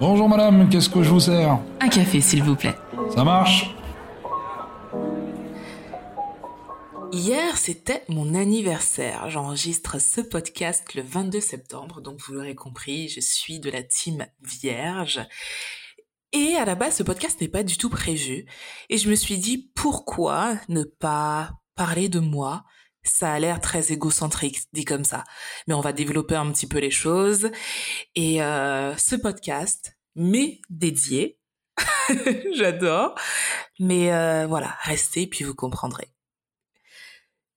Bonjour madame, qu'est-ce que je vous sers? Un café, s'il vous plaît. Ça marche? Hier, c'était mon anniversaire. J'enregistre ce podcast le 22 septembre, donc vous l'aurez compris, je suis de la team vierge. Et à la base, ce podcast n'est pas du tout prévu. Et je me suis dit, pourquoi ne pas parler de moi? Ça a l'air très égocentrique, dit comme ça. Mais on va développer un petit peu les choses. Et euh, ce podcast m'est dédié. J'adore. Mais euh, voilà, restez puis vous comprendrez.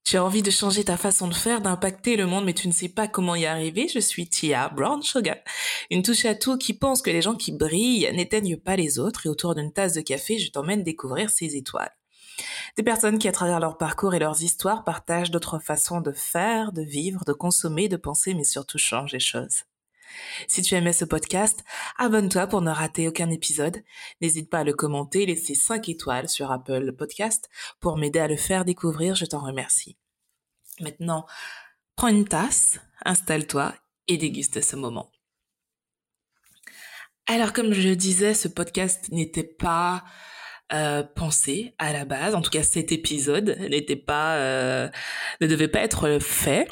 Tu as envie de changer ta façon de faire, d'impacter le monde, mais tu ne sais pas comment y arriver. Je suis Tia Brown Sugar, une touche à tout qui pense que les gens qui brillent n'éteignent pas les autres et autour d'une tasse de café, je t'emmène découvrir ces étoiles. Des personnes qui, à travers leur parcours et leurs histoires, partagent d'autres façons de faire, de vivre, de consommer, de penser, mais surtout changent les choses. Si tu aimais ce podcast, abonne-toi pour ne rater aucun épisode. N'hésite pas à le commenter, laisser 5 étoiles sur Apple Podcast pour m'aider à le faire découvrir, je t'en remercie. Maintenant, prends une tasse, installe-toi et déguste ce moment. Alors comme je le disais, ce podcast n'était pas euh, pensé à la base. En tout cas, cet épisode n'était pas, euh, ne devait pas être fait.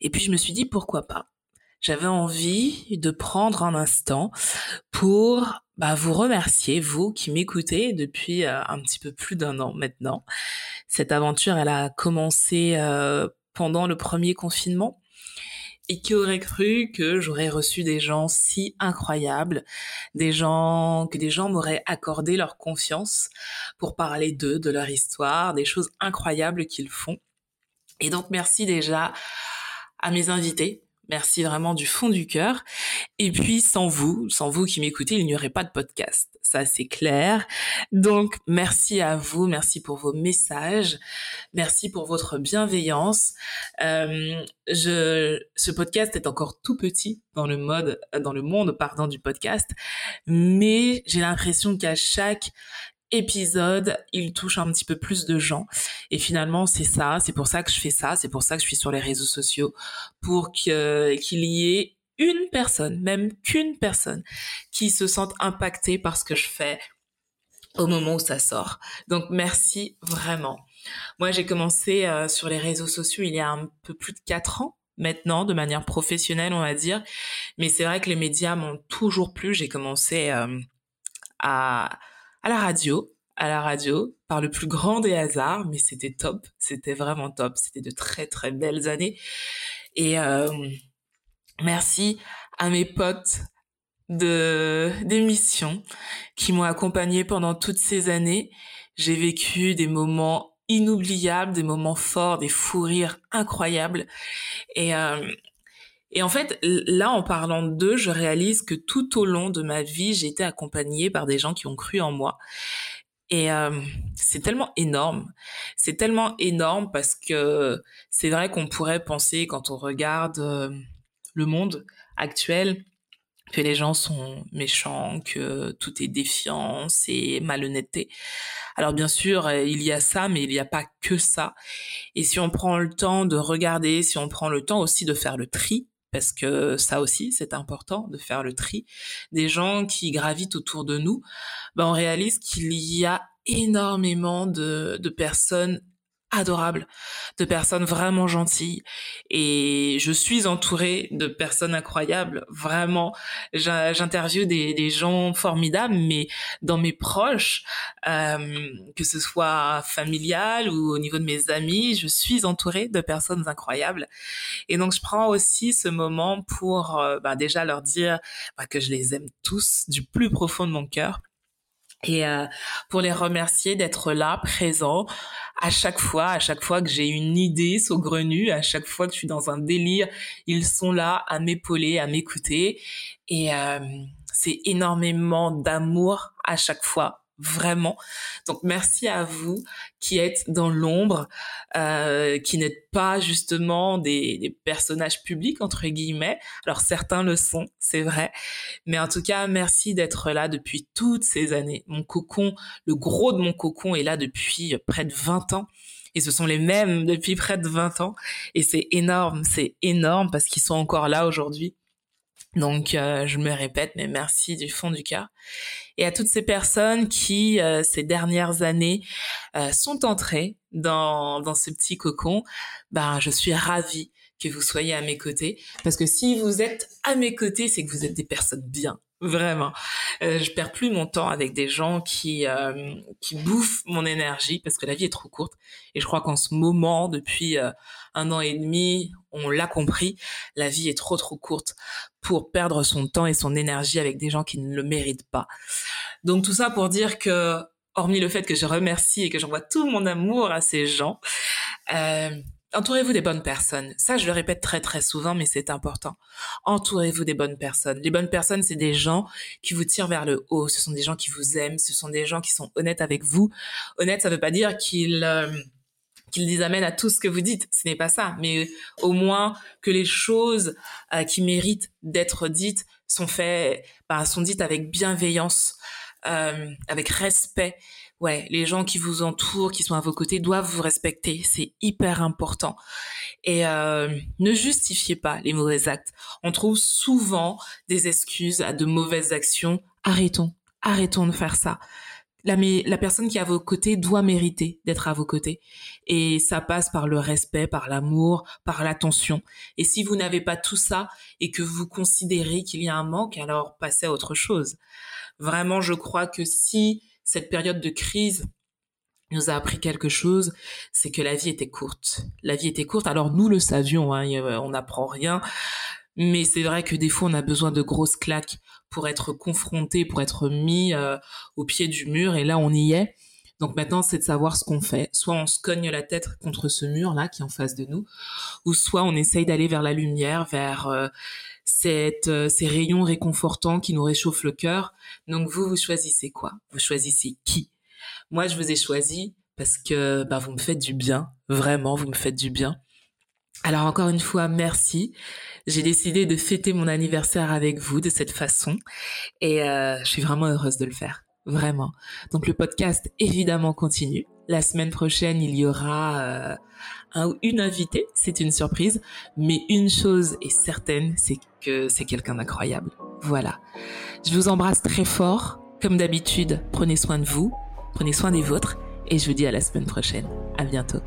Et puis je me suis dit pourquoi pas? J'avais envie de prendre un instant pour bah, vous remercier, vous qui m'écoutez depuis euh, un petit peu plus d'un an maintenant. Cette aventure, elle a commencé pendant le premier confinement. Et qui aurait cru que j'aurais reçu des gens si incroyables, des gens que des gens m'auraient accordé leur confiance pour parler d'eux, de leur histoire, des choses incroyables qu'ils font. Et donc merci déjà à mes invités Merci vraiment du fond du cœur. Et puis sans vous, sans vous qui m'écoutez, il n'y aurait pas de podcast. Ça c'est clair. Donc merci à vous, merci pour vos messages, merci pour votre bienveillance. Euh, je, ce podcast est encore tout petit dans le mode, dans le monde pardon du podcast, mais j'ai l'impression qu'à chaque épisode, il touche un petit peu plus de gens. Et finalement, c'est ça, c'est pour ça que je fais ça, c'est pour ça que je suis sur les réseaux sociaux, pour qu'il y ait une personne, même qu'une personne, qui se sente impactée par ce que je fais au moment où ça sort. Donc merci vraiment. Moi, j'ai commencé euh, sur les réseaux sociaux il y a un peu plus de quatre ans maintenant, de manière professionnelle, on va dire. Mais c'est vrai que les médias m'ont toujours plu. J'ai commencé euh, à à la radio, à la radio, par le plus grand des hasards, mais c'était top, c'était vraiment top, c'était de très très belles années. Et euh, merci à mes potes de d'émission qui m'ont accompagné pendant toutes ces années. J'ai vécu des moments inoubliables, des moments forts, des fous rires incroyables. Et euh, et en fait, là, en parlant d'eux, je réalise que tout au long de ma vie, j'ai été accompagnée par des gens qui ont cru en moi. Et euh, c'est tellement énorme. C'est tellement énorme parce que c'est vrai qu'on pourrait penser, quand on regarde euh, le monde actuel, que les gens sont méchants, que tout est défiance et malhonnêteté. Alors bien sûr, euh, il y a ça, mais il n'y a pas que ça. Et si on prend le temps de regarder, si on prend le temps aussi de faire le tri, parce que ça aussi, c'est important de faire le tri des gens qui gravitent autour de nous, ben on réalise qu'il y a énormément de, de personnes adorable, de personnes vraiment gentilles. Et je suis entourée de personnes incroyables. Vraiment, j'interviewe des, des, gens formidables, mais dans mes proches, euh, que ce soit familial ou au niveau de mes amis, je suis entourée de personnes incroyables. Et donc, je prends aussi ce moment pour euh, bah, déjà leur dire bah, que je les aime tous du plus profond de mon cœur et euh, pour les remercier d'être là, présents, à chaque fois, à chaque fois que j'ai une idée saugrenue, à chaque fois que je suis dans un délire, ils sont là à m'épauler, à m'écouter, et euh, c'est énormément d'amour à chaque fois vraiment. Donc merci à vous qui êtes dans l'ombre, euh, qui n'êtes pas justement des, des, personnages publics entre guillemets. Alors certains le sont, c'est vrai, mais en tout cas merci d'être là depuis toutes ces années. Mon cocon, le gros de mon cocon est là depuis près de 20 ans. Et ce sont les mêmes depuis près de 20 ans. Et c'est énorme, c'est énorme parce qu'ils sont encore là aujourd'hui Donc euh, je me répète, mais merci du fond du cœur. Et à toutes ces personnes qui, euh, ces dernières années, euh, sont entrées dans, dans ce petit cocon, ben, je suis ravie que vous soyez à mes côtés. Parce que si vous êtes à mes côtés, c'est que vous êtes des personnes bien. Vraiment. Euh, je perds plus mon temps avec des gens qui euh, qui bouffent mon énergie parce que la vie est trop courte. Et je crois qu'en ce moment, depuis euh, un an et demi, on l'a compris, la vie est trop trop courte pour perdre son temps et son énergie avec des gens qui ne le méritent pas. Donc tout ça pour dire que, hormis le fait que je remercie et que j'envoie tout mon amour à ces gens, euh, entourez-vous des bonnes personnes. Ça, je le répète très très souvent, mais c'est important. Entourez-vous des bonnes personnes. Les bonnes personnes, c'est des gens qui vous tirent vers le haut. Ce sont des gens qui vous aiment. Ce sont des gens qui sont honnêtes avec vous. Honnête, ça veut pas dire qu'ils euh, qu'ils les amènent à tout ce que vous dites. Ce n'est pas ça, mais au moins que les choses euh, qui méritent d'être dites sont faites, bah, sont dites avec bienveillance, euh, avec respect ouais, les gens qui vous entourent, qui sont à vos côtés, doivent vous respecter. C'est hyper important. Et euh, ne justifiez pas les mauvais actes. On trouve souvent des excuses à de mauvaises actions. Arrêtons, arrêtons de faire ça. La, la personne qui est à vos côtés doit mériter d'être à vos côtés. Et ça passe par le respect, par l'amour, par l'attention. Et si vous n'avez pas tout ça et que vous considérez qu'il y a un manque, alors passez à autre chose. Vraiment, je crois que si cette période de crise nous a appris quelque chose, c'est que la vie était courte. La vie était courte. Alors nous le savions, hein, on n'apprend rien, mais c'est vrai que des fois on a besoin de grosses claques pour être confronté, pour être mis euh, au pied du mur. Et là on y est. Donc maintenant c'est de savoir ce qu'on fait. Soit on se cogne la tête contre ce mur là qui est en face de nous, ou soit on essaye d'aller vers la lumière, vers euh, cette, euh, ces rayons réconfortants qui nous réchauffent le cœur. Donc vous, vous choisissez quoi? Vous choisissez qui? Moi, je vous ai choisi parce que bah, vous me faites du bien, vraiment, vous me faites du bien. Alors encore une fois, merci. J'ai décidé de fêter mon anniversaire avec vous de cette façon et euh, je suis vraiment heureuse de le faire, vraiment. Donc le podcast évidemment continue. La semaine prochaine, il y aura euh, un une invitée, c'est une surprise, mais une chose est certaine, c'est que c'est quelqu'un d'incroyable. Voilà. Je vous embrasse très fort. Comme d'habitude, prenez soin de vous, prenez soin des vôtres, et je vous dis à la semaine prochaine. À bientôt.